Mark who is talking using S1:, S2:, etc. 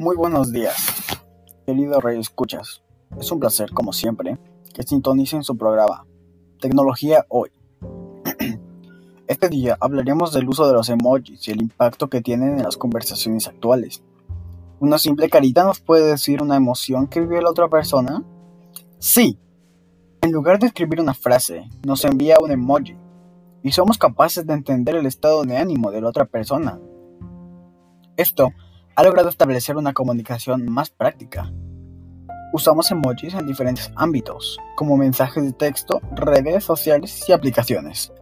S1: Muy buenos días, querido Rey Escuchas. Es un placer, como siempre, que sintonicen su programa Tecnología Hoy. Este día hablaremos del uso de los emojis y el impacto que tienen en las conversaciones actuales. ¿Una simple carita nos puede decir una emoción que vive la otra persona? Sí. En lugar de escribir una frase, nos envía un emoji y somos capaces de entender el estado de ánimo de la otra persona. Esto ha logrado establecer una comunicación más práctica. Usamos emojis en diferentes ámbitos, como mensajes de texto, redes sociales y aplicaciones.